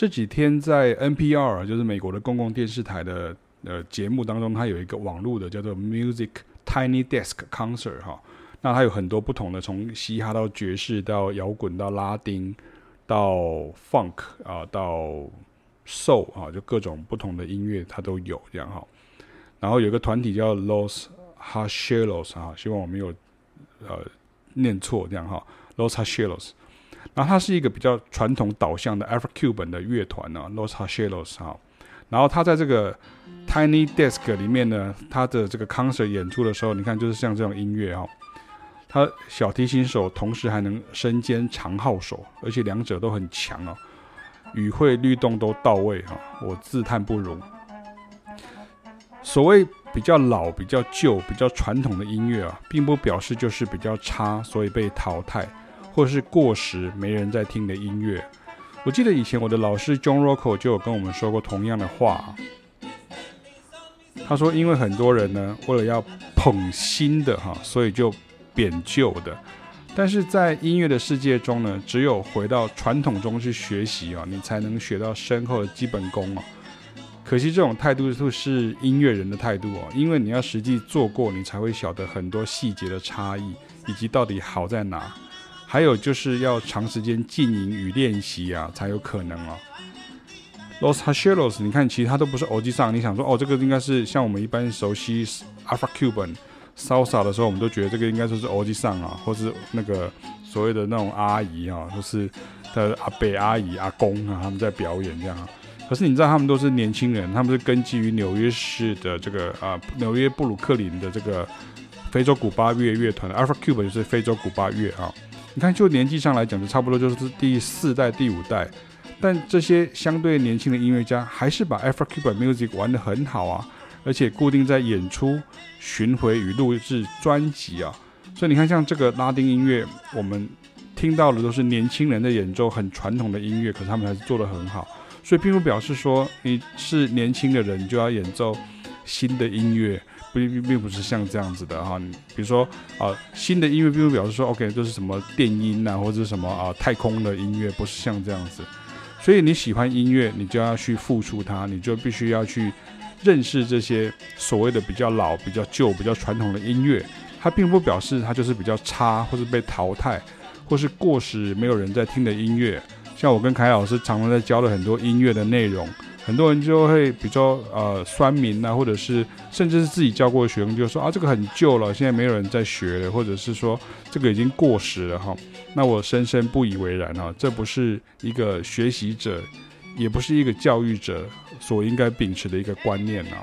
这几天在 NPR 就是美国的公共电视台的呃节目当中，它有一个网络的叫做 Music Tiny Desk Concert 哈。那它有很多不同的，从嘻哈到爵士到摇滚到拉丁到 Funk 啊到 Soul 啊，就各种不同的音乐它都有这样哈。然后有个团体叫 Los Hacheros 啊，希望我没有呃念错这样哈，Los Hacheros。然后它是一个比较传统导向的 Afro-Cuban 的乐团呢，Los Hacheros 哈。然后他在这个 Tiny Desk 里面呢，他的这个 concert 演出的时候，你看就是像这种音乐哈。他小提琴手同时还能身兼长号手，而且两者都很强哦，语汇律动都到位哈，我自叹不如。所谓比较老、比较旧、比较传统的音乐啊，并不表示就是比较差，所以被淘汰，或是过时没人在听的音乐。我记得以前我的老师 John Rocco 就有跟我们说过同样的话，他说因为很多人呢，为了要捧新的哈，所以就。贬旧的，但是在音乐的世界中呢，只有回到传统中去学习啊，你才能学到深厚的基本功啊。可惜这种态度就是音乐人的态度哦，因为你要实际做过，你才会晓得很多细节的差异以及到底好在哪。还有就是要长时间经营与练习啊，才有可能哦。Los Hacheros，你看其他都不是欧吉桑，你想说哦，这个应该是像我们一般熟悉 Afro-Cuban。salsa 的时候，我们都觉得这个应该说是欧吉桑啊，或是那个所谓的那种阿姨啊，就是的阿伯、阿姨、阿公啊，他们在表演这样。可是你知道，他们都是年轻人，他们是根基于纽约市的这个啊，纽约布鲁克林的这个非洲古巴乐乐团，Afro-Cuban 就是非洲古巴乐啊。你看，就年纪上来讲，就差不多就是第四代、第五代。但这些相对年轻的音乐家，还是把 Afro-Cuban music 玩得很好啊。而且固定在演出、巡回与录制专辑啊，所以你看，像这个拉丁音乐，我们听到的都是年轻人在演奏很传统的音乐，可是他们还是做得很好。所以并不表示说你是年轻的人就要演奏新的音乐，并并并不是像这样子的哈。比如说啊，新的音乐并不表示说 OK 这是什么电音呐，或者什么啊太空的音乐，不是像这样子。所以你喜欢音乐，你就要去付出它，你就必须要去。认识这些所谓的比较老、比较旧、比较传统的音乐，它并不表示它就是比较差，或是被淘汰，或是过时、没有人在听的音乐。像我跟凯老师常常在教的很多音乐的内容，很多人就会比较呃酸民啊，或者是甚至是自己教过的学生就说啊，这个很旧了，现在没有人在学了，或者是说这个已经过时了哈。那我深深不以为然啊，这不是一个学习者。也不是一个教育者所应该秉持的一个观念啊。